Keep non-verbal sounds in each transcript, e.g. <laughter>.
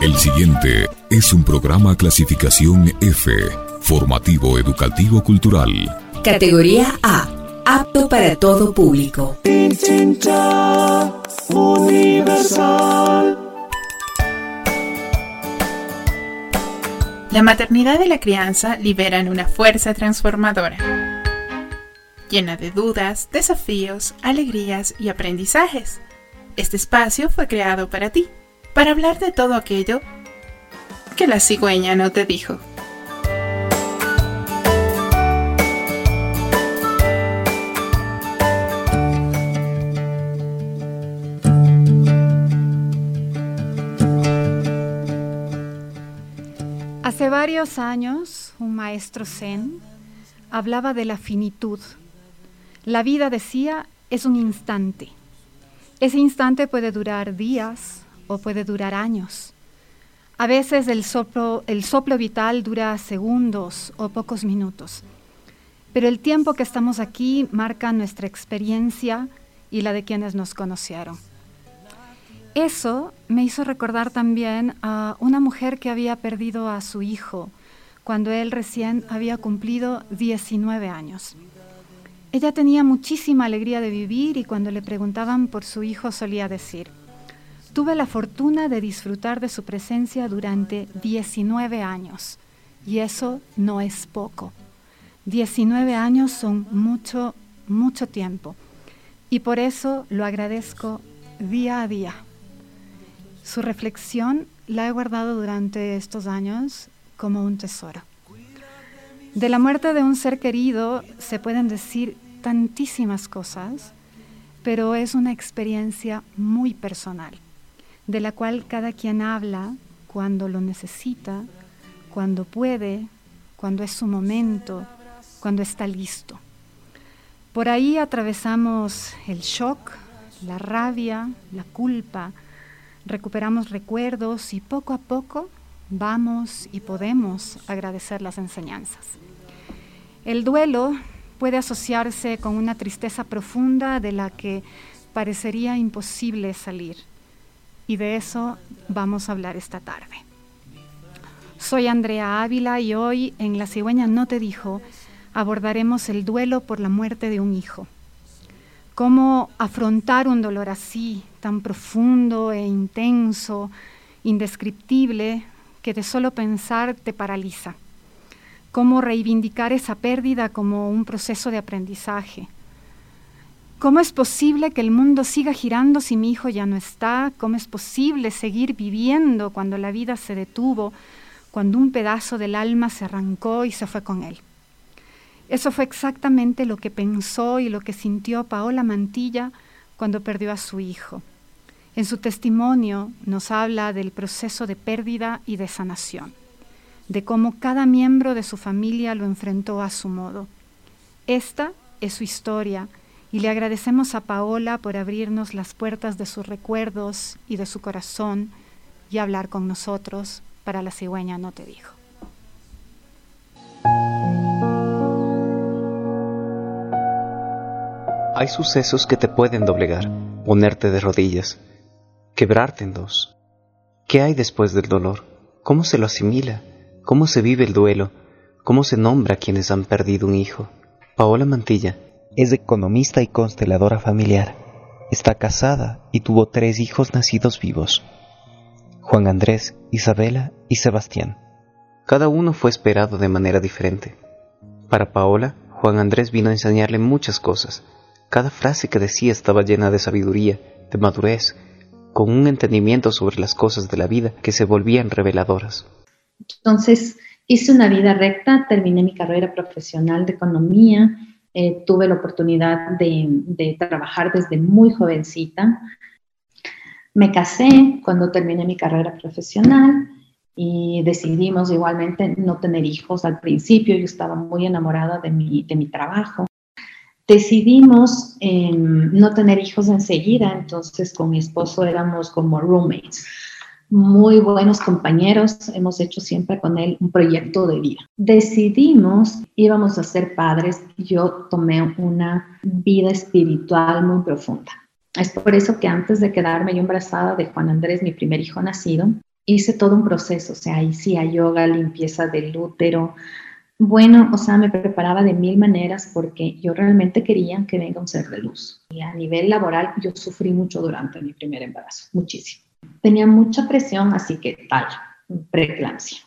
El siguiente es un programa clasificación F, formativo educativo cultural. Categoría A, apto para todo público. Universal. La maternidad y la crianza liberan una fuerza transformadora, llena de dudas, desafíos, alegrías y aprendizajes. Este espacio fue creado para ti, para hablar de todo aquello que la cigüeña no te dijo. Hace varios años, un maestro zen hablaba de la finitud. La vida, decía, es un instante. Ese instante puede durar días o puede durar años. A veces el soplo, el soplo vital dura segundos o pocos minutos. Pero el tiempo que estamos aquí marca nuestra experiencia y la de quienes nos conocieron. Eso me hizo recordar también a una mujer que había perdido a su hijo cuando él recién había cumplido 19 años. Ella tenía muchísima alegría de vivir y cuando le preguntaban por su hijo solía decir, tuve la fortuna de disfrutar de su presencia durante 19 años y eso no es poco. 19 años son mucho, mucho tiempo y por eso lo agradezco día a día. Su reflexión la he guardado durante estos años como un tesoro. De la muerte de un ser querido se pueden decir tantísimas cosas, pero es una experiencia muy personal, de la cual cada quien habla cuando lo necesita, cuando puede, cuando es su momento, cuando está listo. Por ahí atravesamos el shock, la rabia, la culpa, recuperamos recuerdos y poco a poco vamos y podemos agradecer las enseñanzas. El duelo puede asociarse con una tristeza profunda de la que parecería imposible salir y de eso vamos a hablar esta tarde. Soy Andrea Ávila y hoy en La cigüeña no te dijo abordaremos el duelo por la muerte de un hijo cómo afrontar un dolor así, tan profundo e intenso, indescriptible, que de solo pensar te paraliza. Cómo reivindicar esa pérdida como un proceso de aprendizaje. ¿Cómo es posible que el mundo siga girando si mi hijo ya no está? ¿Cómo es posible seguir viviendo cuando la vida se detuvo, cuando un pedazo del alma se arrancó y se fue con él? Eso fue exactamente lo que pensó y lo que sintió Paola Mantilla cuando perdió a su hijo. En su testimonio nos habla del proceso de pérdida y de sanación, de cómo cada miembro de su familia lo enfrentó a su modo. Esta es su historia y le agradecemos a Paola por abrirnos las puertas de sus recuerdos y de su corazón y hablar con nosotros para la cigüeña no te dijo. Hay sucesos que te pueden doblegar, ponerte de rodillas, quebrarte en dos. ¿Qué hay después del dolor? ¿Cómo se lo asimila? ¿Cómo se vive el duelo? ¿Cómo se nombra a quienes han perdido un hijo? Paola Mantilla es economista y consteladora familiar. Está casada y tuvo tres hijos nacidos vivos. Juan Andrés, Isabela y Sebastián. Cada uno fue esperado de manera diferente. Para Paola, Juan Andrés vino a enseñarle muchas cosas, cada frase que decía estaba llena de sabiduría, de madurez, con un entendimiento sobre las cosas de la vida que se volvían reveladoras. Entonces, hice una vida recta, terminé mi carrera profesional de economía, eh, tuve la oportunidad de, de trabajar desde muy jovencita. Me casé cuando terminé mi carrera profesional y decidimos igualmente no tener hijos al principio. Yo estaba muy enamorada de mi, de mi trabajo decidimos em, no tener hijos enseguida, entonces con mi esposo éramos como roommates, muy buenos compañeros, hemos hecho siempre con él un proyecto de vida. Decidimos, íbamos a ser padres, yo tomé una vida espiritual muy profunda. Es por eso que antes de quedarme yo embarazada de Juan Andrés, mi primer hijo nacido, hice todo un proceso, o sea, hice yoga, limpieza del útero. Bueno, o sea, me preparaba de mil maneras porque yo realmente quería que venga un ser de luz. Y a nivel laboral, yo sufrí mucho durante mi primer embarazo, muchísimo. Tenía mucha presión, así que tal, preeclampsia.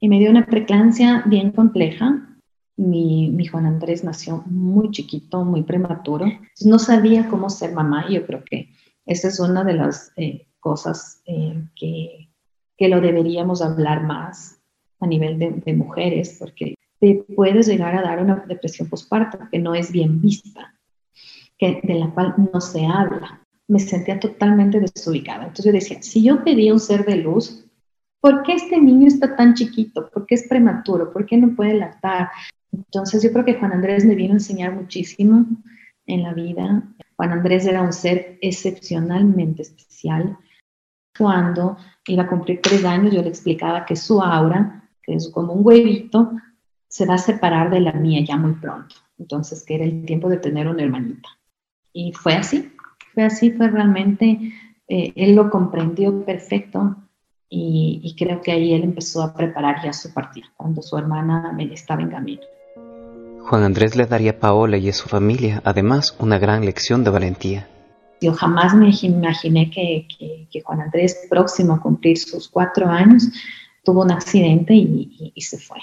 Y me dio una preeclampsia bien compleja. Mi, Juan Andrés nació muy chiquito, muy prematuro. no sabía cómo ser mamá y yo creo que esa es una de las eh, cosas eh, que, que, lo deberíamos hablar más a nivel de, de, mujeres, porque te puedes llegar a dar una depresión postparto que no es bien vista, que, de la cual no se habla. Me sentía totalmente desubicada. Entonces yo decía, si yo pedía un ser de luz, ¿por qué este niño está tan chiquito? ¿Por qué es prematuro? ¿Por qué no puede lactar? Entonces yo creo que Juan Andrés me vino a enseñar muchísimo en la vida. Juan Andrés era un ser excepcionalmente especial. Cuando iba a cumplir tres años, yo le explicaba que su aura, que es como un huevito, se va a separar de la mía ya muy pronto. Entonces, que era el tiempo de tener una hermanita. Y fue así, fue así, fue realmente, eh, él lo comprendió perfecto y, y, creo que ahí él empezó a preparar ya su partida, cuando su hermana estaba en camino. Juan Andrés le daría a Paola y a su familia, además, una gran lección de valentía. Yo jamás me imaginé que, que, Juan Andrés, próximo a cumplir sus cuatro años, tuvo un accidente y, y, se fue.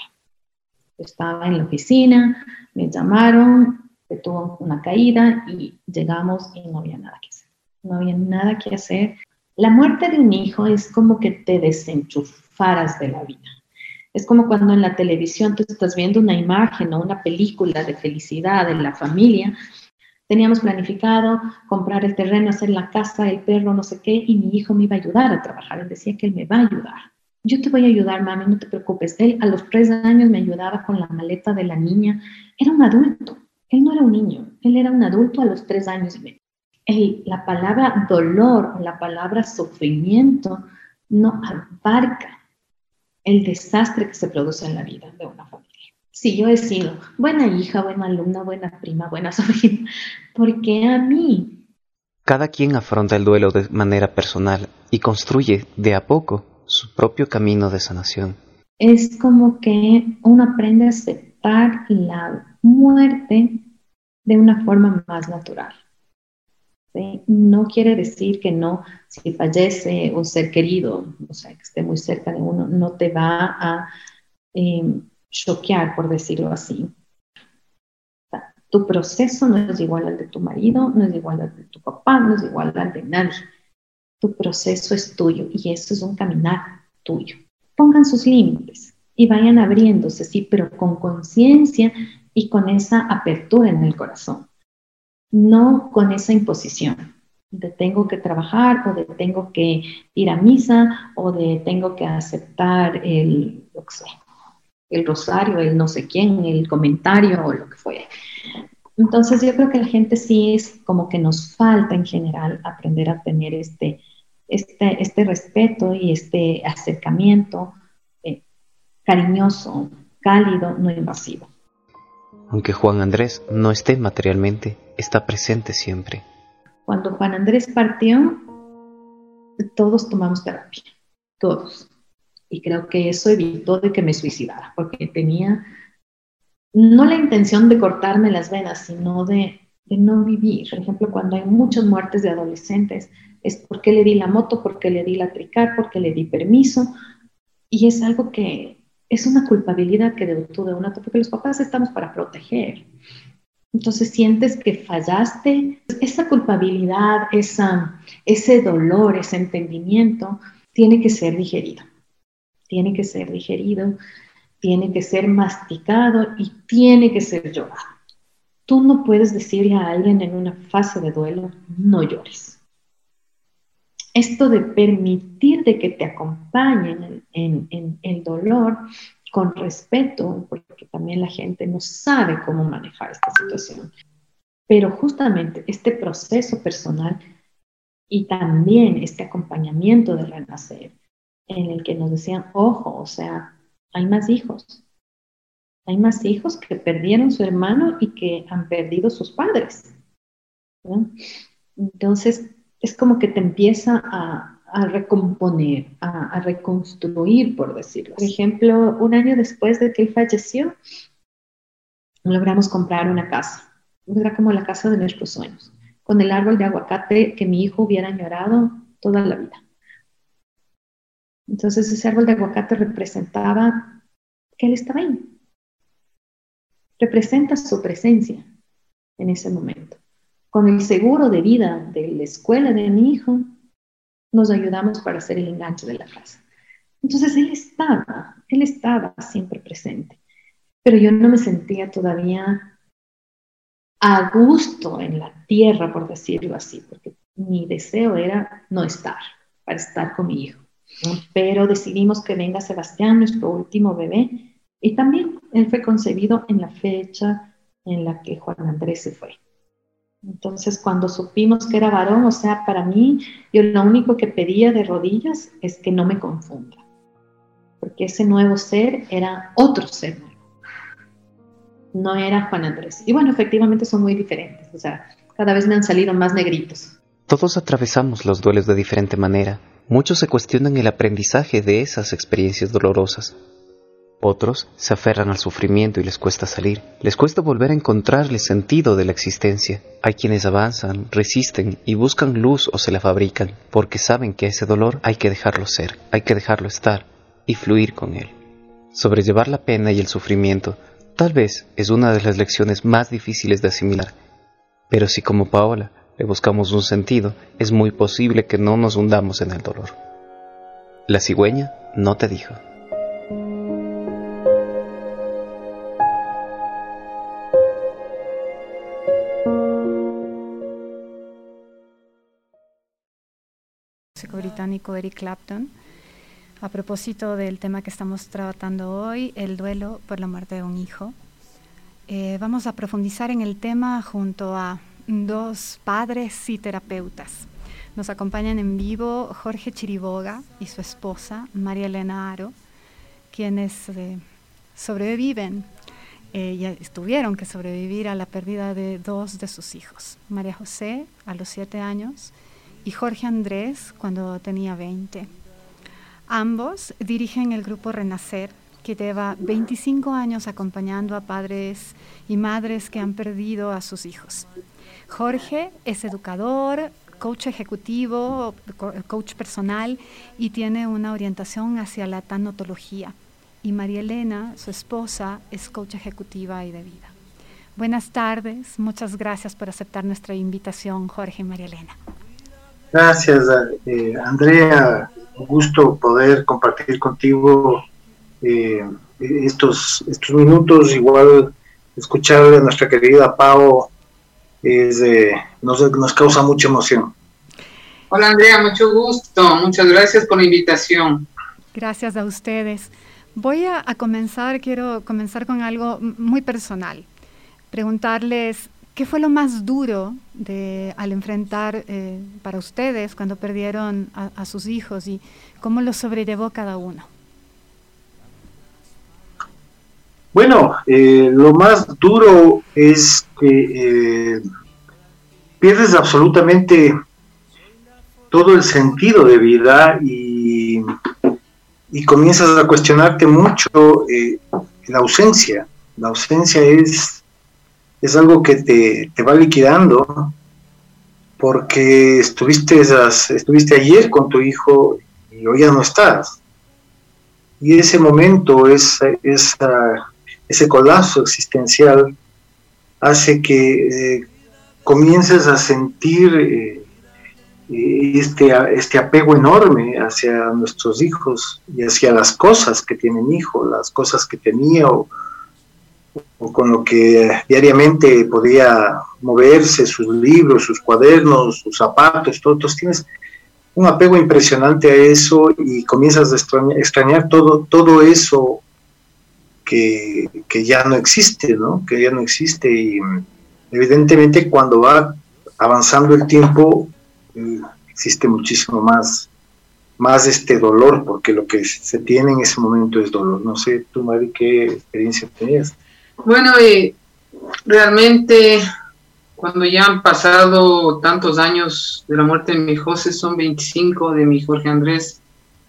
Yo estaba en la oficina, me llamaron, tuvo una caída y llegamos y no había nada que hacer. No había nada que hacer. La muerte de un hijo es como que te desenchufaras de la vida. Es como cuando en la televisión tú estás viendo una imagen o una película de felicidad en la familia. Teníamos planificado comprar el terreno, hacer la casa, el perro, no sé qué, y mi hijo me iba a ayudar a trabajar. Él decía que él me va a ayudar. Yo te voy a ayudar, mami, no te preocupes. Él a los tres años me ayudaba con la maleta de la niña. Era un adulto. Él no era un niño. Él era un adulto a los tres años y medio. la palabra dolor o la palabra sufrimiento no abarca el desastre que se produce en la vida de una familia. Sí, yo he sido buena hija, buena alumna, buena prima, buena <laughs> sobrina, porque a mí. Cada quien afronta el duelo de manera personal y construye de a poco su propio camino de sanación. Es como que uno aprende a aceptar la muerte de una forma más natural. No quiere decir que no, si fallece un ser querido, o sea, que esté muy cerca de uno, no te va a eh, choquear, por decirlo así. tu proceso no es igual al de tu marido, no es igual al de tu papá, no es igual al de nadie. Tu proceso es tuyo y eso es un caminar tuyo. Pongan sus límites y vayan abriéndose, sí, pero con conciencia y con esa apertura en el corazón no con esa imposición de tengo que trabajar o de tengo que ir a misa o de tengo que aceptar el, el rosario, el no sé quién, el comentario o lo que fue. Entonces yo creo que la gente sí es como que nos falta en general aprender a tener este, este, este respeto y este acercamiento eh, cariñoso, cálido, no invasivo. Aunque Juan Andrés no esté materialmente, está presente siempre. Cuando Juan Andrés partió, todos tomamos terapia, todos. Y creo que eso evitó de que me suicidara, porque tenía no la intención de cortarme las venas, sino de, de no vivir. Por ejemplo, cuando hay muchas muertes de adolescentes, es porque le di la moto, porque le di la tricar, porque le di permiso. Y es algo que es una culpabilidad que tú de una, porque los papás estamos para proteger. Entonces sientes que fallaste. Esa culpabilidad, esa, ese dolor, ese entendimiento, tiene que ser digerido. Tiene que ser digerido, tiene que ser masticado y tiene que ser llorado. Tú no puedes decirle a alguien en una fase de duelo, no llores. Esto de permitir de que te acompañen en, en el dolor con respeto, porque también la gente no sabe cómo manejar esta situación. Pero justamente este proceso personal y también este acompañamiento de renacer, en el que nos decían, ojo, o sea, hay más hijos. Hay más hijos que perdieron su hermano y que han perdido sus padres. Entonces, es como que te empieza a, recomponer, a, reconstruir, por decirlo. Por ejemplo, un año después de que él falleció, logramos comprar una casa. Era como la casa de nuestros sueños, con el árbol de aguacate que mi hijo hubiera añorado toda la vida. Entonces ese árbol de aguacate representaba que él estaba ahí. Representa su presencia en ese momento. Con el seguro de vida de la escuela de mi hijo, nos ayudamos para hacer el enganche de la casa. Entonces él estaba, él estaba siempre presente, pero yo no me sentía todavía a gusto en la tierra, por decirlo así, porque mi deseo era no estar, para estar con mi hijo. Pero decidimos que venga Sebastián, nuestro último bebé, y también él fue concebido en la fecha en la que Juan Andrés se fue. Entonces, cuando supimos que era varón, o sea, para mí, yo lo único que pedía de rodillas es que no me confunda, porque ese nuevo ser era otro ser no era Juan Andrés. Y bueno, efectivamente son muy diferentes, o sea, cada vez me han salido más negritos. Todos atravesamos los duelos de diferente manera. Muchos se cuestionan el aprendizaje de esas experiencias dolorosas. Otros se aferran al sufrimiento y les cuesta salir, les cuesta volver a encontrarle sentido de la existencia. Hay quienes avanzan, resisten y buscan luz o se la fabrican, porque saben que ese dolor hay que dejarlo ser, hay que dejarlo estar y fluir con él. Sobrellevar la pena y el sufrimiento tal vez es una de las lecciones más difíciles de asimilar, pero si como Paola le buscamos un sentido, es muy posible que no nos hundamos en el dolor. La cigüeña no te dijo. Británico Eric Clapton a propósito del tema que estamos tratando hoy, el duelo por la muerte de un hijo. Eh, vamos a profundizar en el tema junto a dos padres y terapeutas. Nos acompañan en vivo Jorge Chiriboga y su esposa María Elena Aro, quienes eh, sobreviven eh, y tuvieron que sobrevivir a la pérdida de dos de sus hijos, María José a los siete años y Jorge Andrés cuando tenía 20. Ambos dirigen el grupo Renacer, que lleva 25 años acompañando a padres y madres que han perdido a sus hijos. Jorge es educador, coach ejecutivo, coach personal y tiene una orientación hacia la tanotología. Y María Elena, su esposa, es coach ejecutiva y de vida. Buenas tardes, muchas gracias por aceptar nuestra invitación, Jorge y María Elena. Gracias, eh, Andrea. Un gusto poder compartir contigo eh, estos, estos minutos. Igual escuchar a nuestra querida Pau es, nos, nos causa mucha emoción. Hola Andrea, mucho gusto. Muchas gracias por la invitación. Gracias a ustedes. Voy a, a comenzar, quiero comenzar con algo muy personal. Preguntarles ¿Qué fue lo más duro de, al enfrentar eh, para ustedes cuando perdieron a, sus hijos y cómo lo sobrellevó cada uno? Bueno, eh, lo más duro es que eh, pierdes absolutamente todo el sentido de vida y, y comienzas a cuestionarte mucho la ausencia. La ausencia es es algo que te, va liquidando porque estuviste, estuviste ayer con tu hijo y hoy ya no estás. Y ese momento, ese, ese colapso existencial, hace que eh, comiences a sentir eh, este, este apego enorme hacia nuestros hijos y hacia las cosas que tienen hijo, las cosas que tenía o, o con lo que diariamente podía moverse, sus libros, sus cuadernos, sus zapatos, todo, tienes un apego impresionante a eso y comienzas a extrañar, todo, todo eso que, ya no existe, ¿no? Que ya no existe y evidentemente cuando va avanzando el tiempo existe muchísimo más más este dolor, porque lo que se tiene en ese momento es dolor. No sé, tú, Mari, ¿qué experiencia tenías? Bueno, y realmente cuando ya han pasado tantos años de la muerte de mi José, son 25, de mi Jorge Andrés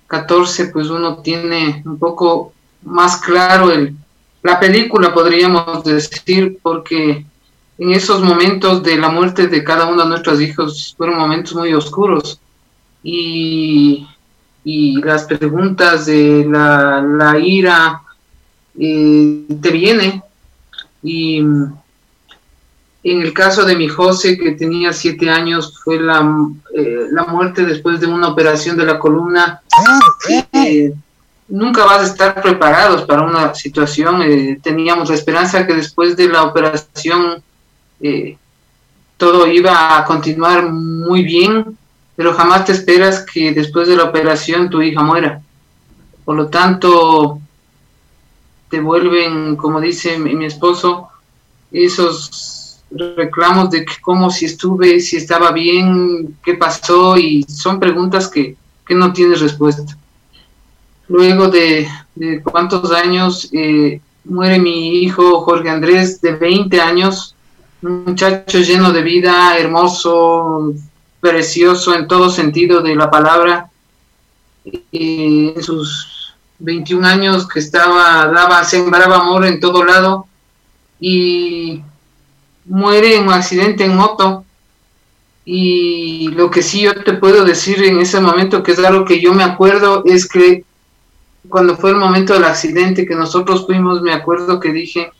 14, pues uno tiene un poco más claro el, la película, podríamos decir, porque en esos momentos de la muerte de cada uno de nuestros hijos fueron momentos muy oscuros. Y, y las preguntas de la, la ira eh, te viene y en el caso de mi José, que tenía siete años, fue la, eh, la muerte después de una operación de la columna. Eh, nunca vas a estar preparados para una situación. Eh, teníamos la esperanza que después de la operación todo iba a continuar muy bien, pero jamás te esperas que después de la operación tu hija muera. Por lo tanto, te vuelven, como dice mi esposo, esos reclamos de cómo si estuve, si estaba bien, qué pasó, y son preguntas que, no tienes respuesta. Luego de, cuántos años eh, muere mi hijo Jorge Andrés, de 20 años, un muchacho lleno de vida, hermoso, precioso en todo sentido de la palabra. en sus 21 años que estaba, daba, sembraba amor en todo lado y muere en un accidente en moto. Y lo que sí yo te puedo decir en ese momento, que es algo que yo me acuerdo, es que cuando fue el momento del accidente que nosotros fuimos, me acuerdo que dije,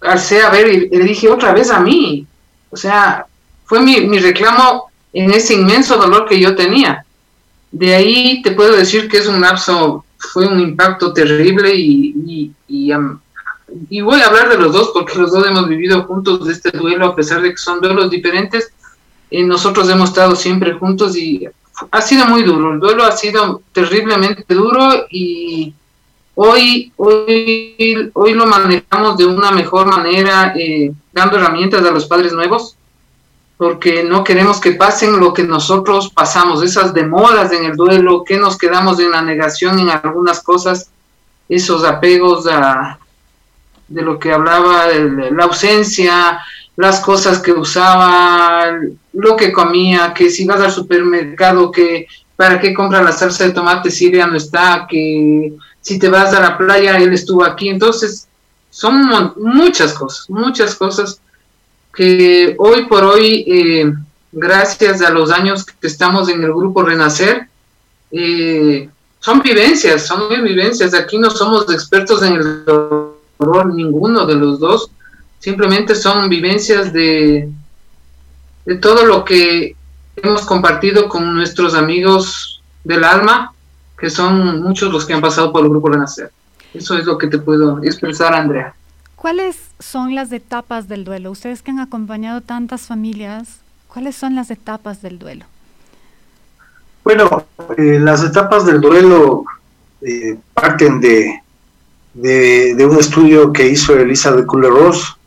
alcé a ver y le dije otra vez a mí. O sea, fue mi, mi reclamo en ese inmenso dolor que yo tenía. De ahí te puedo decir que es un lapso, fue un impacto terrible y, y, y voy a hablar de los dos porque los dos hemos vivido juntos de este duelo, a pesar de que son duelos diferentes. Eh, nosotros hemos estado siempre juntos y ha sido muy duro. El duelo ha sido terriblemente duro y hoy, hoy, hoy lo manejamos de una mejor manera, eh, dando herramientas a los padres nuevos, porque no queremos que pasen lo que nosotros pasamos, esas demoras en el duelo, que nos quedamos en la negación en algunas cosas, esos apegos a, de lo que hablaba, la ausencia, las cosas que usaba, lo que comía, que si vas al supermercado, que para qué compra la salsa de tomate si ya no está, que si te vas a la playa, él estuvo aquí. Entonces, son muchas cosas, muchas cosas que hoy por hoy, eh, gracias a los años que estamos en el grupo Renacer, eh, son vivencias, son vivencias. Aquí no somos expertos en el ninguno de los dos, simplemente son vivencias de, de todo lo que hemos compartido con nuestros amigos del alma, que son muchos los que han pasado por el Grupo Renacer. Eso es lo que te puedo expresar, Andrea. ¿Cuáles son las etapas del duelo? Ustedes que han acompañado tantas familias, ¿cuáles son las etapas del duelo? Bueno, eh, las etapas del duelo eh, parten de, de, un estudio que hizo Elisa de Kubler-Ross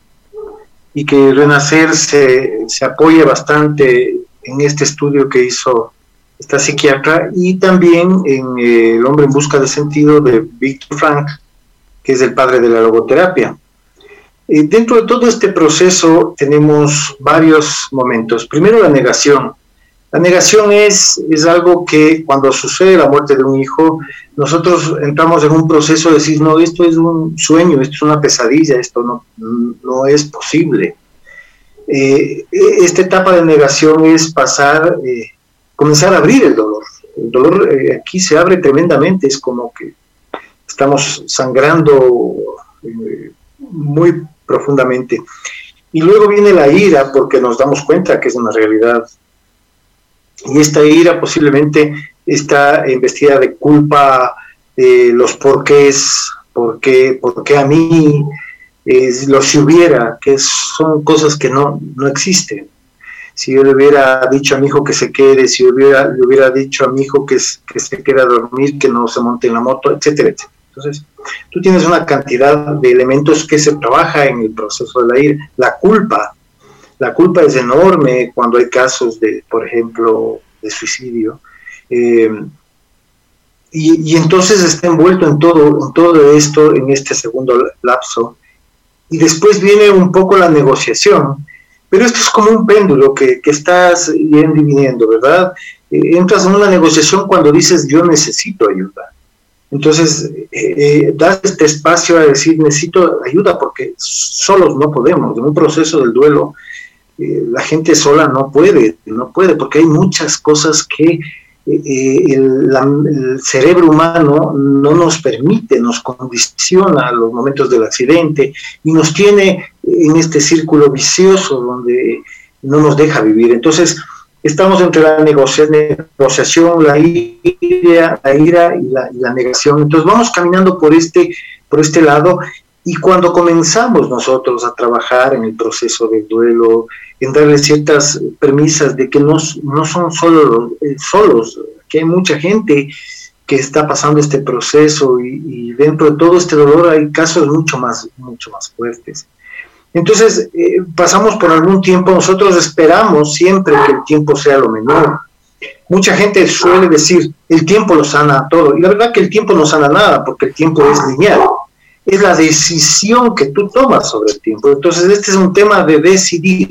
y que Renacer se, se apoya bastante en este estudio que hizo esta psiquiatra y también en eh, El hombre en busca de sentido de Víctor Frank, que es el padre de la logoterapia. Eh, dentro de todo este proceso tenemos varios momentos. Primero la negación. La negación es, es algo que cuando sucede la muerte de un hijo, nosotros entramos en un proceso de decir, no, esto es un sueño, esto es una pesadilla, esto no, no es posible. Eh, esta etapa de negación es pasar, eh, comenzar a abrir el dolor. El dolor aquí se abre tremendamente, es como que estamos sangrando muy profundamente. Y luego viene la ira porque nos damos cuenta que es una realidad y esta ira posiblemente está investida de culpa, de los porqués, por qué, por qué a mí, lo si hubiera, que son cosas que no, no existen. Si yo le hubiera dicho a mi hijo que se quede, si hubiera, le hubiera dicho a mi hijo que, que se quede a dormir, que no se monte en la moto, etcétera, etcétera. Entonces, tú tienes una cantidad de elementos que se trabaja en el proceso de la ira. La culpa, la culpa es enorme cuando hay casos de, por ejemplo, de suicidio. Eh, y, entonces está envuelto en todo, en todo esto, en este segundo lapso. y después viene un poco la negociación. Pero esto es como un péndulo que, que estás yendo y viniendo, ¿verdad? Eh, entras en una negociación cuando dices yo necesito ayuda. Entonces, eh, eh, das este espacio a decir necesito ayuda porque solos no podemos. En un proceso del duelo, la gente sola no puede, no puede, porque hay muchas cosas que el, cerebro humano no nos permite, nos condiciona a los momentos del accidente y nos tiene en este círculo vicioso donde no nos deja vivir. Entonces, estamos entre la negociación, la ira, la ira y, la, negación. Entonces, vamos caminando por este, por este lado y cuando comenzamos nosotros a trabajar en el proceso del duelo, en darle ciertas premisas de que no, no son solo eh, solos, que hay mucha gente que está pasando este proceso y, dentro de todo este dolor hay casos mucho más, mucho más fuertes. Entonces, eh, pasamos por algún tiempo, nosotros esperamos siempre que el tiempo sea lo menor. Mucha gente suele decir, el tiempo lo sana todo. Y la verdad que el tiempo no sana nada, porque el tiempo es lineal. Es la decisión que tú tomas sobre el tiempo. Entonces, este es un tema de decidir.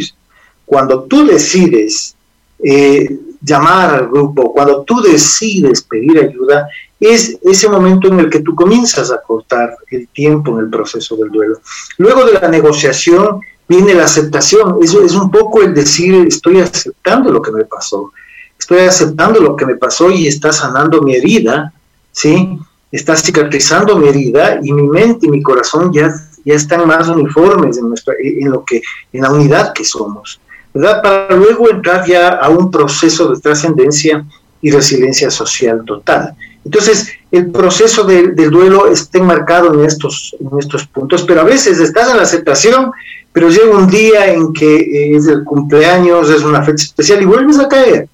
Cuando tú decides eh, llamar al grupo, cuando tú decides pedir ayuda, es ese momento en el que tú comienzas a cortar el tiempo en el proceso del duelo. Luego de la negociación viene la aceptación. Eso es un poco el decir, estoy aceptando lo que me pasó. Estoy aceptando lo que me pasó y está sanando mi herida, ¿sí? Está cicatrizando mi herida y mi mente y mi corazón ya, ya están más uniformes en, en, lo que, en la unidad que somos. Para luego entrar ya a un proceso de trascendencia y resiliencia social total. Entonces, el proceso del duelo está enmarcado en estos, en estos puntos, pero a veces estás en la aceptación, pero llega un día en que eh, es el cumpleaños, es una fecha especial y vuelves a caer.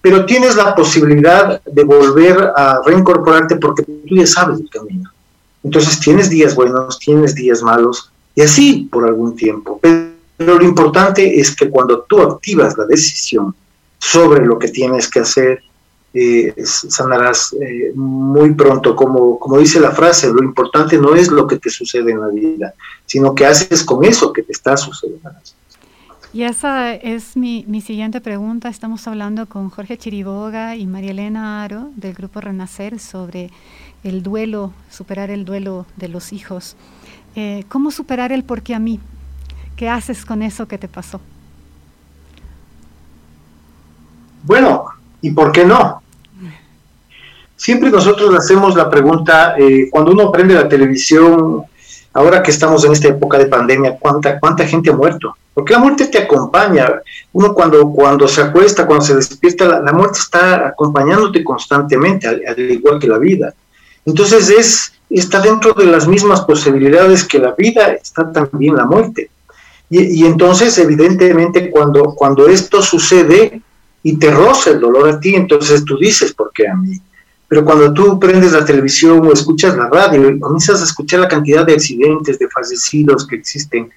Pero tienes la posibilidad de volver a reincorporarte porque tú ya sabes el camino. Entonces tienes días buenos, tienes días malos, y así por algún tiempo. Pero lo importante es que cuando tú activas la decisión sobre lo que tienes que hacer, eh, sanarás eh, muy pronto. Como, como dice la frase, lo importante no es lo que te sucede en la vida, sino que haces con eso que te está sucediendo. Y esa es mi, mi siguiente pregunta. Estamos hablando con Jorge Chiriboga y María Elena Aro del Grupo Renacer sobre el duelo, superar el duelo de los hijos. Eh, ¿Cómo superar el por qué a mí? ¿Qué haces con eso que te pasó? Bueno, ¿y por qué no? Siempre nosotros hacemos la pregunta, eh, cuando uno prende la televisión, ahora que estamos en esta época de pandemia, ¿cuánta, cuánta gente ha muerto? Porque la muerte te acompaña. Uno cuando, cuando se acuesta, cuando se despierta, la, muerte está acompañándote constantemente, al, al, igual que la vida. Entonces es, está dentro de las mismas posibilidades que la vida, está también la muerte. Y, entonces, evidentemente, cuando, cuando esto sucede y te roza el dolor a ti, entonces tú dices, ¿por qué a mí? Pero cuando tú prendes la televisión o escuchas la radio y comienzas a escuchar la cantidad de accidentes, de fallecidos que existen,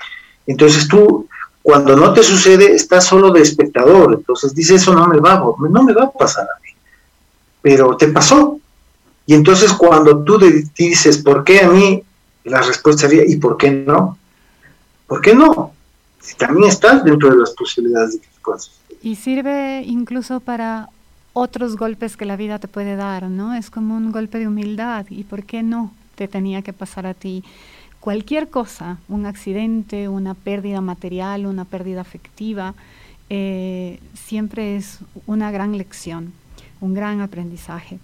entonces tú, cuando no te sucede, estás solo de espectador. Entonces dices, eso no me va, no me va a pasar a mí. Pero te pasó. Y entonces cuando tú dices, ¿por qué a mí? La respuesta sería, ¿y por qué no? ¿Por qué no? también estás dentro de las posibilidades de que puedas. Y sirve incluso para otros golpes que la vida te puede dar, ¿no? Es como un golpe de humildad. ¿Y por qué no te tenía que pasar a ti? Cualquier cosa, un accidente, una pérdida material, una pérdida afectiva, eh, siempre es una gran lección, un gran aprendizaje.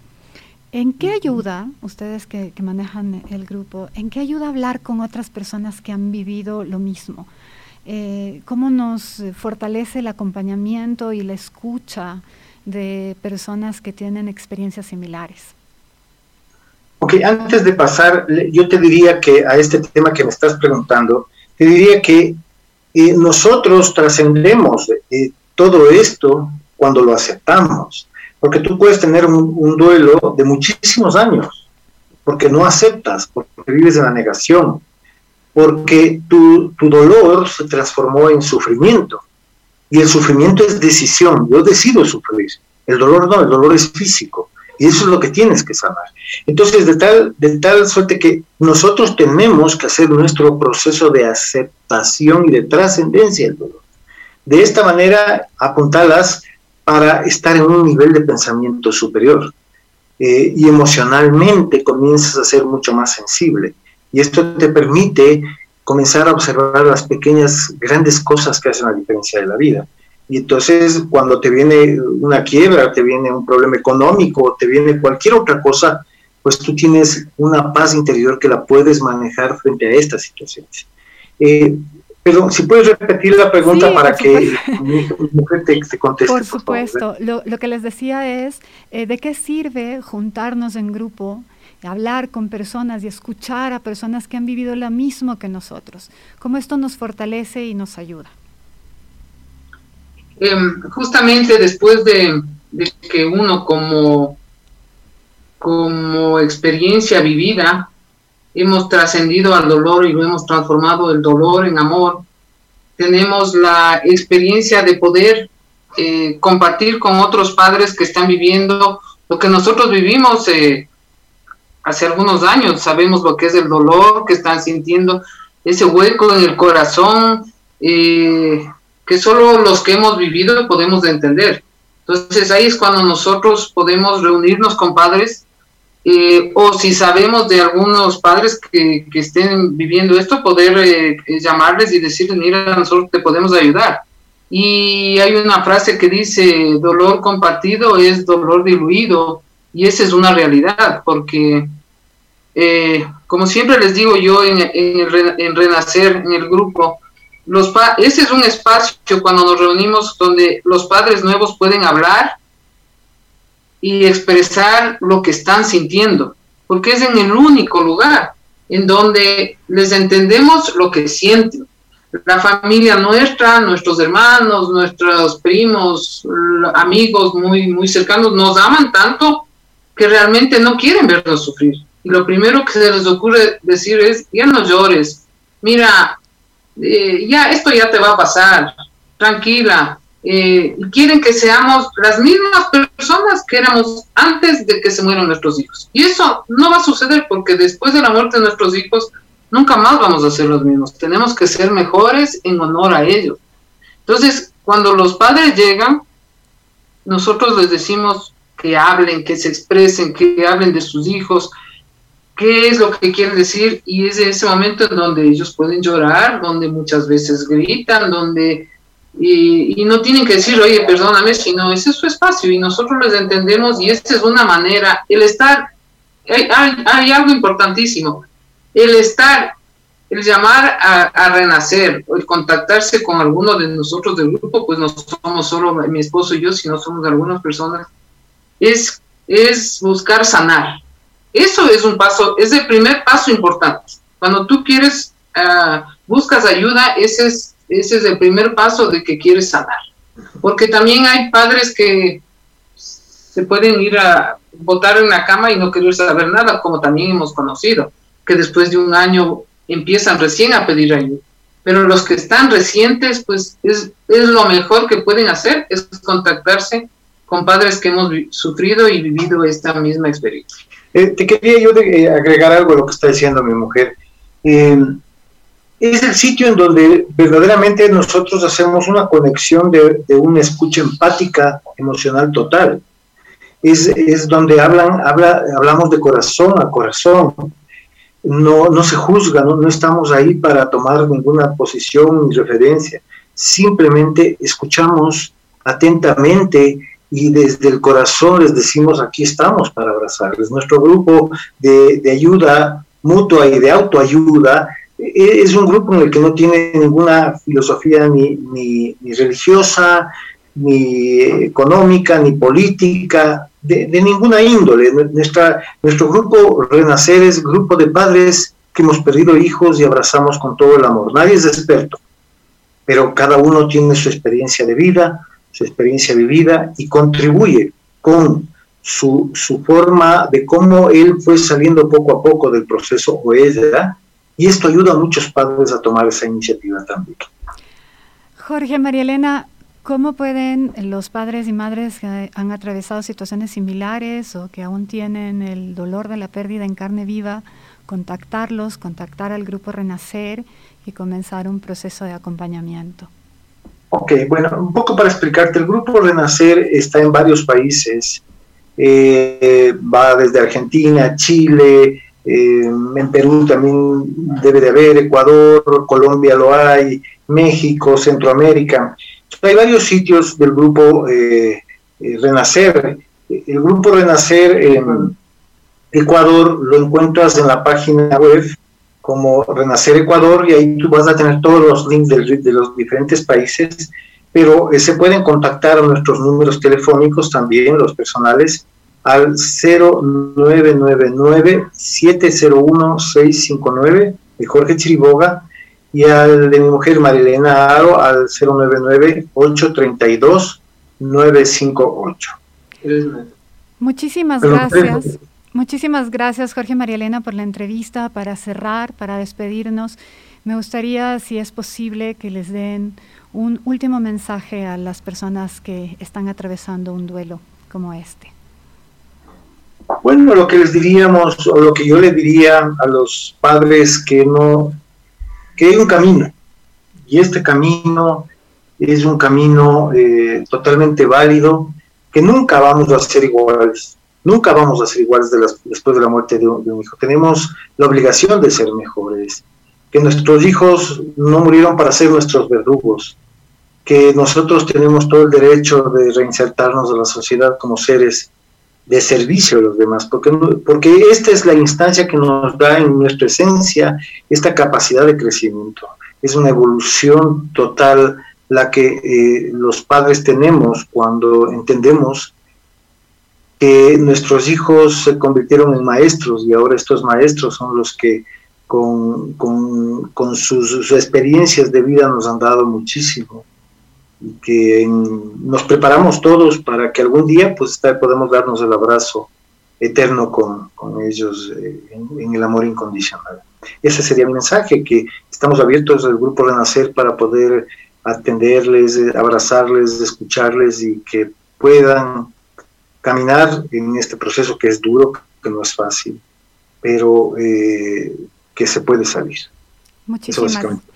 ¿En qué ayuda, ustedes que, que, manejan el grupo, en qué ayuda hablar con otras personas que han vivido lo mismo? Eh, cómo nos fortalece el acompañamiento y la escucha de personas que tienen experiencias similares. Ok, antes de pasar, yo te diría que a este tema que me estás preguntando, te diría que eh, nosotros trascendemos eh, todo esto cuando lo aceptamos, porque tú puedes tener un duelo de muchísimos años, porque no aceptas, porque vives en la negación, porque tu, dolor se transformó en sufrimiento. Y el sufrimiento es decisión, yo decido sufrir. El dolor no, el dolor es físico. Y eso es lo que tienes que sanar. Entonces, de tal, de tal suerte que nosotros tenemos que hacer nuestro proceso de aceptación y de trascendencia del dolor. De esta manera, apuntalas para estar en un nivel de pensamiento superior. Eh, y emocionalmente comienzas a ser mucho más sensible. Y esto te permite comenzar a observar las pequeñas, grandes cosas que hacen la diferencia de la vida. Y entonces cuando te viene una quiebra, te viene un problema económico, te viene cualquier otra cosa, pues tú tienes una paz interior que la puedes manejar frente a estas situaciones. Eh, pero si puedes repetir la pregunta para que mi mujer te, conteste. Por supuesto, lo, que les decía es, eh, ¿de qué sirve juntarnos en grupo? Hablar con personas y escuchar a personas que han vivido lo mismo que nosotros. ¿Cómo esto nos fortalece y nos ayuda? Em, justamente después de, que uno como, como experiencia vivida hemos trascendido al dolor y lo hemos transformado el dolor en amor, tenemos la experiencia de poder eh, compartir con otros padres que están viviendo lo que nosotros vivimos eh, hace algunos años, sabemos lo que es el dolor que están sintiendo, ese hueco en el corazón, eh, que solo los que hemos vivido podemos entender. Entonces ahí es cuando nosotros podemos reunirnos con padres eh, o si sabemos de algunos padres que, que estén viviendo esto, poder eh, llamarles y decirles, mira, nosotros te podemos ayudar. Y hay una frase que dice, dolor compartido es dolor diluido, y esa es una realidad, porque eh, como siempre les digo yo en, en, Renacer, en el grupo, los ese es un espacio cuando nos reunimos donde los padres nuevos pueden hablar y expresar lo que están sintiendo, porque es en el único lugar en donde les entendemos lo que sienten. La familia nuestra, nuestros hermanos, nuestros primos, amigos muy, muy cercanos nos aman tanto que realmente no quieren vernos sufrir. Y lo primero que se les ocurre decir es, ya no llores, mira, eh, ya esto ya te va a pasar, tranquila. Eh, quieren que seamos las mismas personas que éramos antes de que se mueran nuestros hijos. Y eso no va a suceder porque después de la muerte de nuestros hijos, nunca más vamos a ser los mismos. Tenemos que ser mejores en honor a ellos. Entonces, cuando los padres llegan, nosotros les decimos, que hablen, que se expresen, que hablen de sus hijos, qué es lo que quieren decir y es ese momento en donde ellos pueden llorar, donde muchas veces gritan, donde y, no tienen que decir, oye, perdóname, sino ese es su espacio y nosotros les entendemos y esta es una manera, el estar, hay, hay, algo importantísimo, el estar, el llamar a, renacer, el contactarse con alguno de nosotros del grupo, pues no somos solo mi esposo y yo, sino somos algunas personas es, es buscar sanar. Eso es un paso, es el primer paso importante. Cuando tú quieres, uh, buscas ayuda, ese es, ese es el primer paso de que quieres sanar. Porque también hay padres que se pueden ir a botar en la cama y no querer saber nada, como también hemos conocido, que después de un año empiezan recién a pedir ayuda. Pero los que están recientes, pues es, es lo mejor que pueden hacer, es contactarse con padres que hemos sufrido y vivido esta misma experiencia. Eh, te quería yo eh, agregar algo a lo que está diciendo mi mujer. Eh, es el sitio en donde verdaderamente nosotros hacemos una conexión de, una escucha empática emocional total. Es, es donde hablan, habla, hablamos de corazón a corazón. No, no se juzga, no, no estamos ahí para tomar ninguna posición ni referencia. Simplemente escuchamos atentamente y desde el corazón les decimos aquí estamos para abrazarles. Nuestro grupo de, ayuda mutua y de autoayuda e, es un grupo en el que no tiene ninguna filosofía ni, ni, religiosa, ni económica, ni política, de, ninguna índole. Nuestra, nuestro grupo Renacer es grupo de padres que hemos perdido hijos y abrazamos con todo el amor. Nadie es experto, pero cada uno tiene su experiencia de vida, su experiencia vivida y contribuye con su, su, forma de cómo él fue saliendo poco a poco del proceso o ella, y esto ayuda a muchos padres a tomar esa iniciativa también. Jorge, María Elena, ¿Cómo pueden los padres y madres que han atravesado situaciones similares o que aún tienen el dolor de la pérdida en carne viva contactarlos, contactar al grupo Renacer y comenzar un proceso de acompañamiento? Ok, bueno, un poco para explicarte, el grupo Renacer está en varios países, eh, va desde Argentina, Chile, eh, en Perú también debe de haber, Ecuador, Colombia lo hay, México, Centroamérica. Hay varios sitios del grupo eh, eh, Renacer. El grupo Renacer en Ecuador lo encuentras en la página web como Renacer Ecuador y ahí tú vas a tener todos los links de, los diferentes países, pero eh, se pueden contactar a nuestros números telefónicos también, los personales, al 0999-701-659 de Jorge Chiriboga y al de mi mujer Marilena Aro al 099-832-958. Muchísimas gracias. Muchísimas gracias, Jorge María Elena, por la entrevista. Para cerrar, para despedirnos, me gustaría, si es posible, que les den un último mensaje a las personas que están atravesando un duelo como este. Bueno, lo que les diríamos, o lo que yo le diría a los padres que no que hay un camino y este camino es un camino eh, totalmente válido que nunca vamos a ser iguales, nunca vamos a ser iguales después de la muerte de un, hijo. Tenemos la obligación de ser mejores, que nuestros hijos no murieron para ser nuestros verdugos, que nosotros tenemos todo el derecho de reinsertarnos a la sociedad como seres de servicio a los demás, porque, porque esta es la instancia que nos da en nuestra esencia esta capacidad de crecimiento. Es una evolución total la que eh, los padres tenemos cuando entendemos que nuestros hijos se convirtieron en maestros y ahora estos maestros son los que con, con, sus experiencias de vida nos han dado muchísimo que nos preparamos todos para que algún día pues podemos darnos el abrazo eterno con, ellos eh, en, el amor incondicional. Ese sería mi mensaje, que estamos abiertos al Grupo Renacer para poder atenderles, eh, abrazarles, escucharles y que puedan caminar en este proceso que es duro, que no es fácil, pero eh, que se puede salir.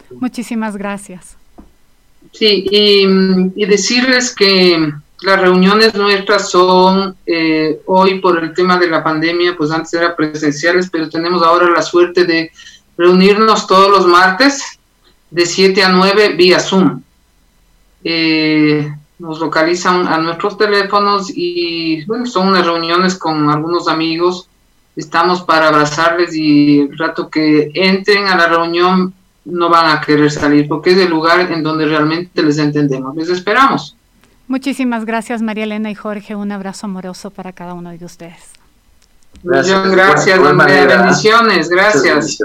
muchísimas gracias. Sí, y, decirles que las reuniones nuestras son eh, hoy por el tema de la pandemia, pues antes eran presenciales, pero tenemos ahora la suerte de reunirnos todos los martes de 7 a 9 vía Zoom. Eh, nos localizan a nuestros teléfonos y bueno, son unas reuniones con algunos amigos. Estamos para abrazarles y el rato que entren a la reunión no van a querer salir porque es el lugar en donde realmente les entendemos. Les esperamos. Muchísimas gracias María Elena y Jorge. Un abrazo amoroso para cada uno de ustedes. Gracias, gracias, Bendiciones, gracias.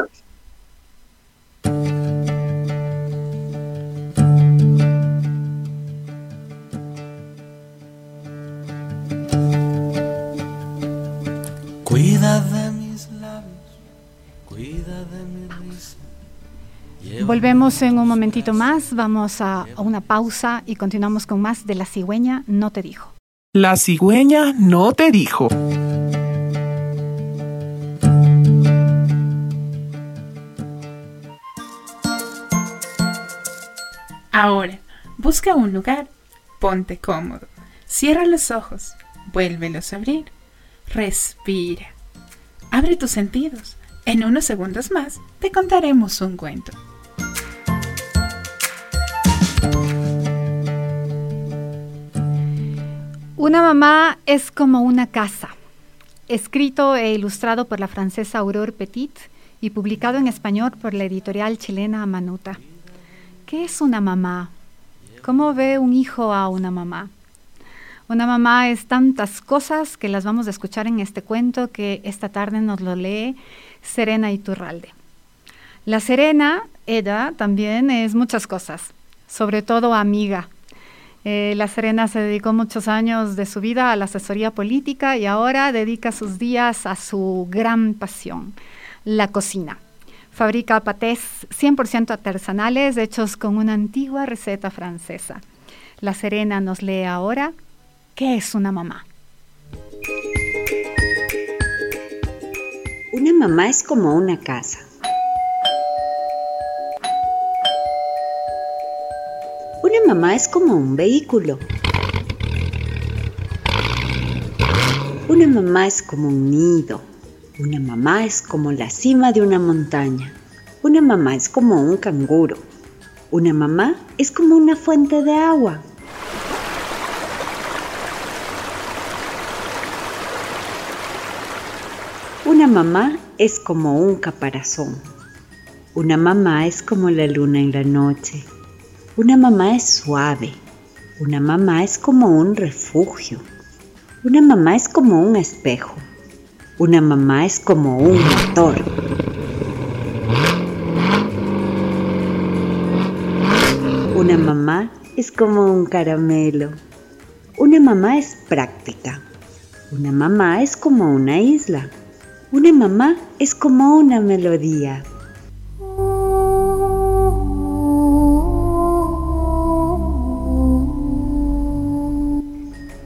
Volvemos en un momentito más, vamos a, una pausa y continuamos con más de La cigüeña no te dijo. La cigüeña no te dijo. Ahora, busca un lugar, ponte cómodo, cierra los ojos, vuélvelos a abrir, respira, abre tus sentidos. En unos segundos más te contaremos un cuento. Una mamá es como una casa, escrito e ilustrado por la francesa Aurore Petit y publicado en español por la editorial chilena Manuta. ¿Qué es una mamá? ¿Cómo ve un hijo a una mamá? Una mamá es tantas cosas que las vamos a escuchar en este cuento que esta tarde nos lo lee Serena Iturralde. La Serena, ella también es muchas cosas, sobre todo amiga, eh, la Serena se dedicó muchos años de su vida a la asesoría política y ahora dedica sus días a su gran pasión, la cocina. Fabrica patés 100% artesanales hechos con una antigua receta francesa. La Serena nos lee ahora ¿Qué es una mamá? Una mamá es como una casa. Una mamá es como un vehículo. Una mamá es como un nido. Una mamá es como la cima de una montaña. Una mamá es como un canguro. Una mamá es como una fuente de agua. Una mamá es como un caparazón. Una mamá es como la luna en la noche. Una mamá es suave. Una mamá es como un refugio. Una mamá es como un espejo. Una mamá es como un motor. Una mamá es como un caramelo. Una mamá es práctica. Una mamá es como una isla. Una mamá es como una melodía.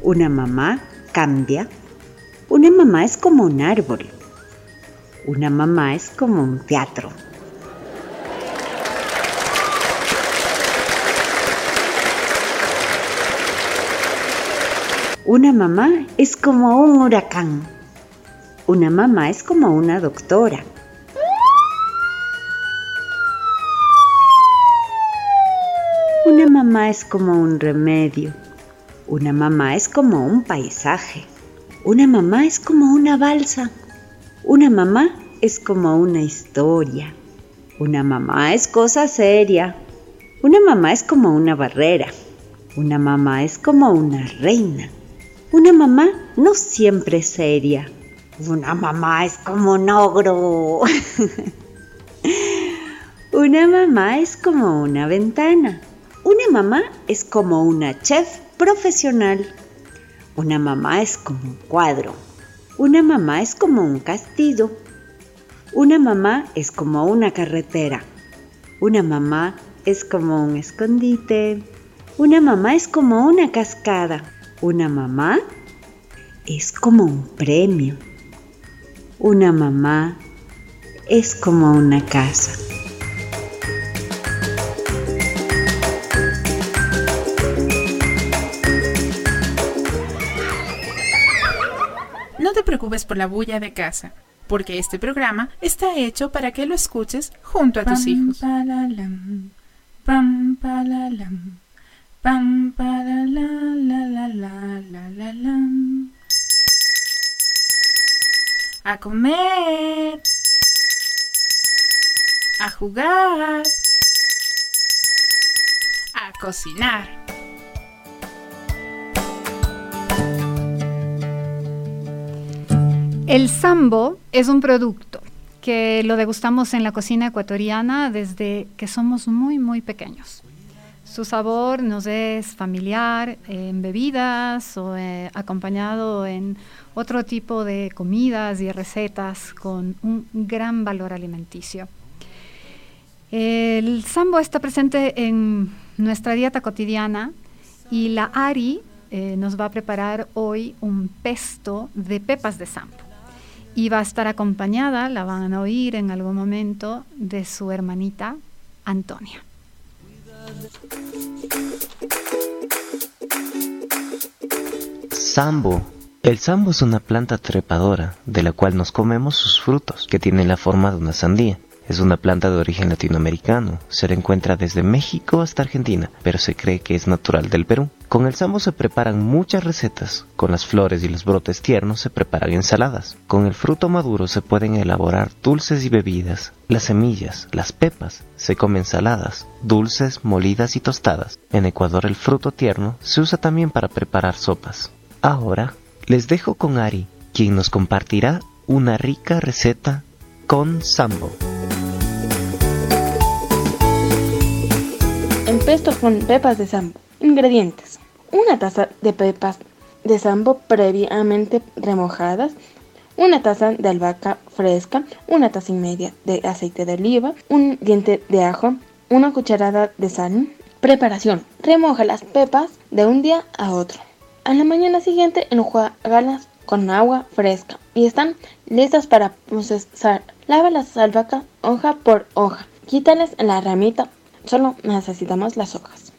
Una mamá cambia. Una mamá es como un árbol. Una mamá es como un teatro. Una mamá es como un huracán. Una mamá es como una doctora. Una mamá es como un remedio. Una mamá es como un paisaje. Una mamá es como una balsa. Una mamá es como una historia. Una mamá es cosa seria. Una mamá es como una barrera. Una mamá es como una reina. Una mamá no siempre es seria. Una mamá es como un ogro. una mamá es como una ventana. Una mamá es como una chef profesional. Una mamá es como un cuadro. Una mamá es como un castillo. Una mamá es como una carretera. Una mamá es como un escondite. Una mamá es como una cascada. Una mamá es como un premio. Una mamá es como una casa. Preocupes por la bulla de casa, porque este programa está hecho para que lo escuches junto a tus hijos. Pam, palalam, pam, A comer. A jugar. A cocinar. El sambo es un producto que lo degustamos en la cocina ecuatoriana desde que somos muy, muy pequeños. Su sabor nos es familiar en bebidas o eh, acompañado en otro tipo de comidas y recetas con un gran valor alimenticio. El sambo está presente en nuestra dieta cotidiana y la Ari eh, nos va a preparar hoy un pesto de pepas de sambo y va a estar acompañada, la van a oír en algún momento, de su hermanita Antonia. Sambo. El sambo es una planta trepadora de la cual nos comemos sus frutos, que tienen la forma de una sandía. Es una planta de origen latinoamericano. Se la encuentra desde México hasta Argentina, pero se cree que es natural del Perú. Con el sambo se preparan muchas recetas. Con las flores y los brotes tiernos se preparan ensaladas. Con el fruto maduro se pueden elaborar dulces y bebidas. Las semillas, las pepas, se comen saladas, dulces, molidas y tostadas. En Ecuador el fruto tierno se usa también para preparar sopas. Ahora les dejo con Ari, quien nos compartirá una rica receta con sambo. Pesto con pepas de sambo. Ingredientes. Una taza de pepas de sambo previamente remojadas. Una taza de albahaca fresca. Una taza y media de aceite de oliva. Un diente de ajo. Una cucharada de sal. Preparación. Remoja las pepas de un día a otro. A la mañana siguiente enjuagalas con agua fresca y están listas para procesar. Lava las albahacas hoja por hoja. Quítales la ramita. Solo necesitamos las hojas.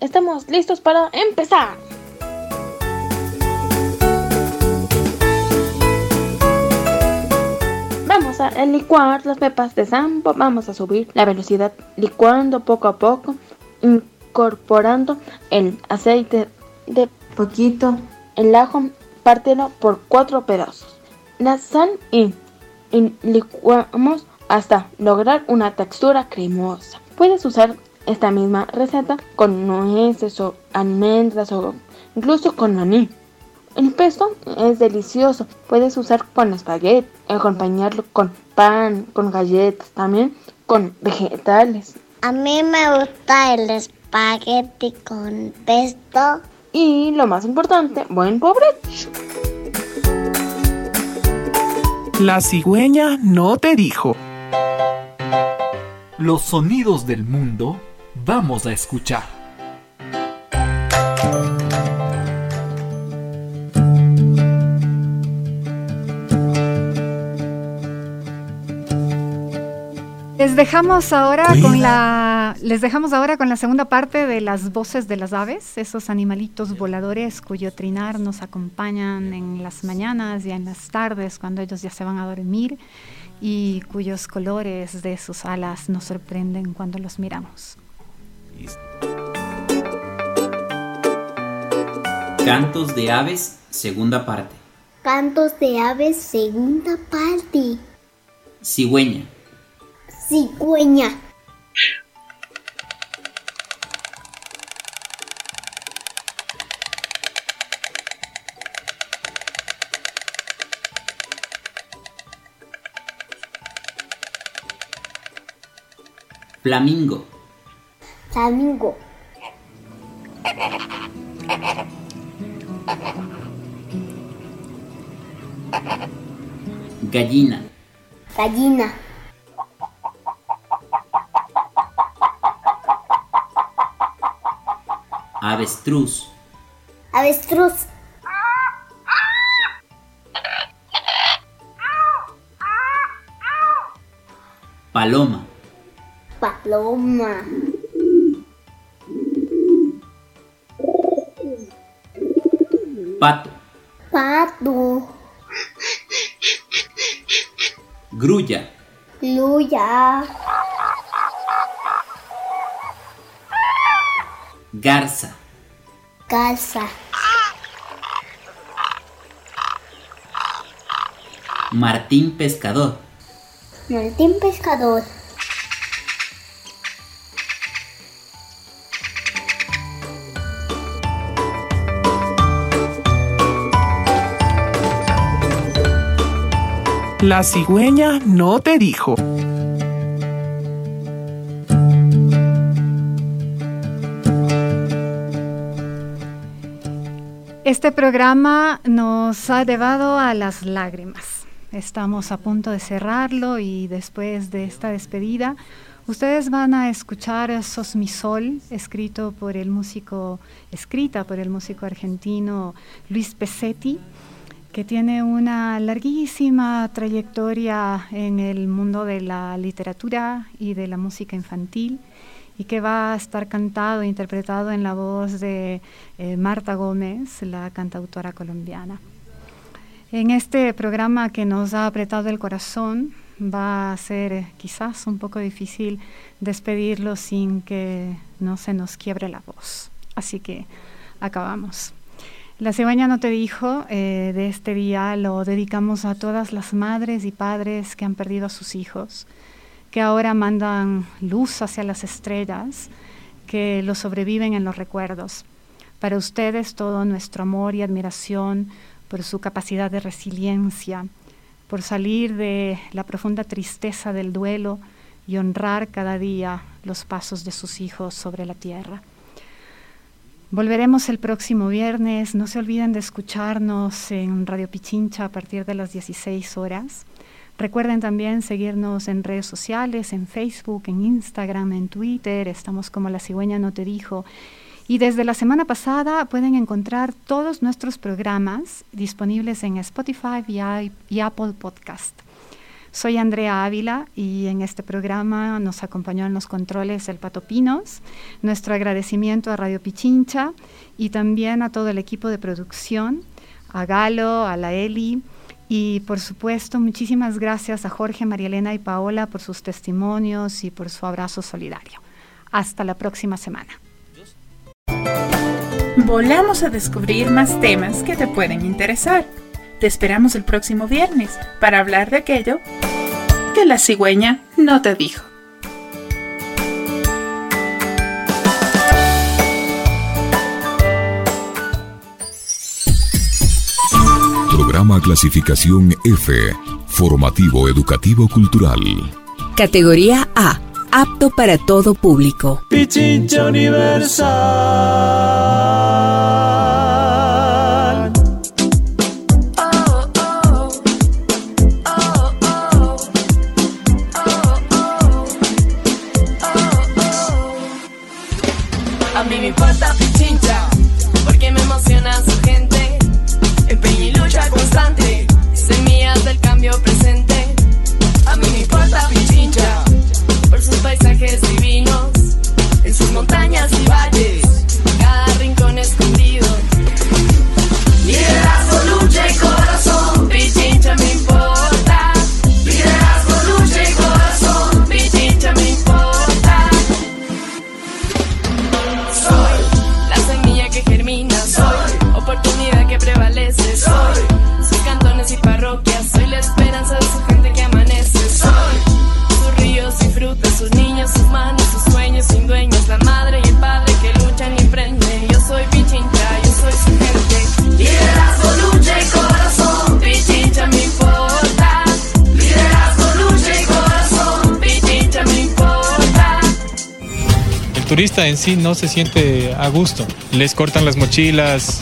Estamos listos para empezar. Vamos a licuar las pepas de sambo. Vamos a subir la velocidad licuando poco a poco, incorporando el aceite de poquito. El ajo, pártelo por cuatro pedazos. La sal y, licuamos hasta lograr una textura cremosa. Puedes usar esta misma receta con nueces o almendras o incluso con maní. El pesto es delicioso. Puedes usar con espagueti, acompañarlo con pan, con galletas, también con vegetales. A mí me gusta el espagueti con pesto. Y lo más importante, buen provecho. La cigüeña no te dijo. Los sonidos del mundo vamos a escuchar. Les dejamos ahora con la les dejamos ahora con la segunda parte de las voces de las aves, esos animalitos voladores cuyo trinar nos acompañan en las mañanas y en las tardes cuando ellos ya se van a dormir y cuyos colores de sus alas nos sorprenden cuando los miramos. Cantos de aves, segunda parte. Cantos de aves, segunda parte. Cigüeña. Cigüeña. Flamingo. Flamingo. Gallina. Gallina. Avestruz. Avestruz. Paloma. Paloma. Pato. Pato. Grulla. Luya. Garza. Garza. Martín Pescador. Martín Pescador. La cigüeña no te dijo. Este programa nos ha llevado a las lágrimas. Estamos a punto de cerrarlo y después de esta despedida, ustedes van a escuchar Sos mi sol, escrito por el músico, escrita por el músico argentino Luis Pesetti que tiene una larguísima trayectoria en el mundo de la literatura y de la música infantil y que va a estar cantado e interpretado en la voz de eh, Marta Gómez, la cantautora colombiana. En este programa que nos ha apretado el corazón, va a ser eh, quizás un poco difícil despedirlo sin que no se nos quiebre la voz. Así que acabamos. La cigüeña no te dijo, eh, de este día lo dedicamos a todas las madres y padres que han perdido a sus hijos, que ahora mandan luz hacia las estrellas, que lo sobreviven en los recuerdos. Para ustedes todo nuestro amor y admiración por su capacidad de resiliencia, por salir de la profunda tristeza del duelo y honrar cada día los pasos de sus hijos sobre la tierra. Volveremos el próximo viernes. No se olviden de escucharnos en Radio Pichincha a partir de las 16 horas. Recuerden también seguirnos en redes sociales, en Facebook, en Instagram, en Twitter, estamos como La Cigüeña No Te Dijo. Y desde la semana pasada pueden encontrar todos nuestros programas disponibles en Spotify y, Apple Podcast. Soy Andrea Ávila y en este programa nos acompañó en los controles el Pato Pinos. Nuestro agradecimiento a Radio Pichincha y también a todo el equipo de producción, a Galo, a la Eli y por supuesto muchísimas gracias a Jorge, María Elena y Paola por sus testimonios y por su abrazo solidario. Hasta la próxima semana. Volamos a descubrir más temas que te pueden interesar. Te esperamos el próximo viernes para hablar de aquello que la cigüeña no te dijo. Programa Clasificación F, Formativo Educativo Cultural. Categoría A apto para todo público. Pichincha Universal. Turista en sí no se siente a gusto. Les cortan las mochilas.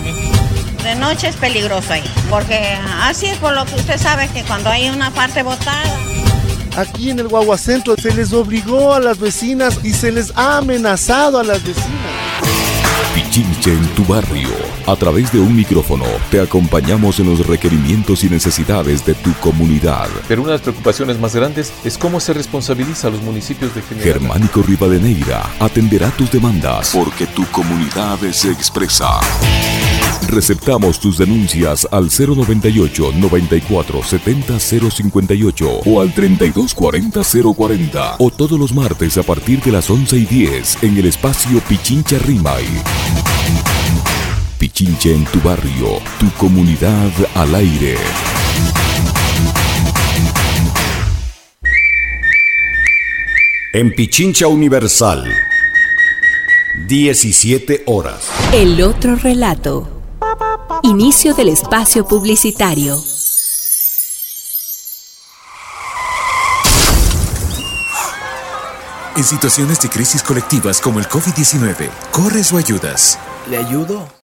De noche es peligroso ahí, porque así es por lo que usted sabe que cuando hay una parte botada. Aquí en el Guaguacentro se les obligó a las vecinas y se les ha amenazado a las vecinas. Pichinche en tu barrio. A través de un micrófono te acompañamos en los requerimientos y necesidades de tu comunidad. Pero una de las preocupaciones más grandes es cómo se responsabiliza a los municipios de generar. Germánico Rivadeneira atenderá tus demandas porque tu comunidad se expresa. Receptamos tus denuncias al 098 94 70 058 o al 32 40 040 o todos los martes a partir de las 11 y 10 en el espacio Pichincha Rimay. Pichincha en tu barrio, tu comunidad al aire. En Pichincha Universal, 17 horas. El otro relato. Inicio del espacio publicitario. En situaciones de crisis colectivas como el COVID-19, corres o ayudas. ¿Le ayudo?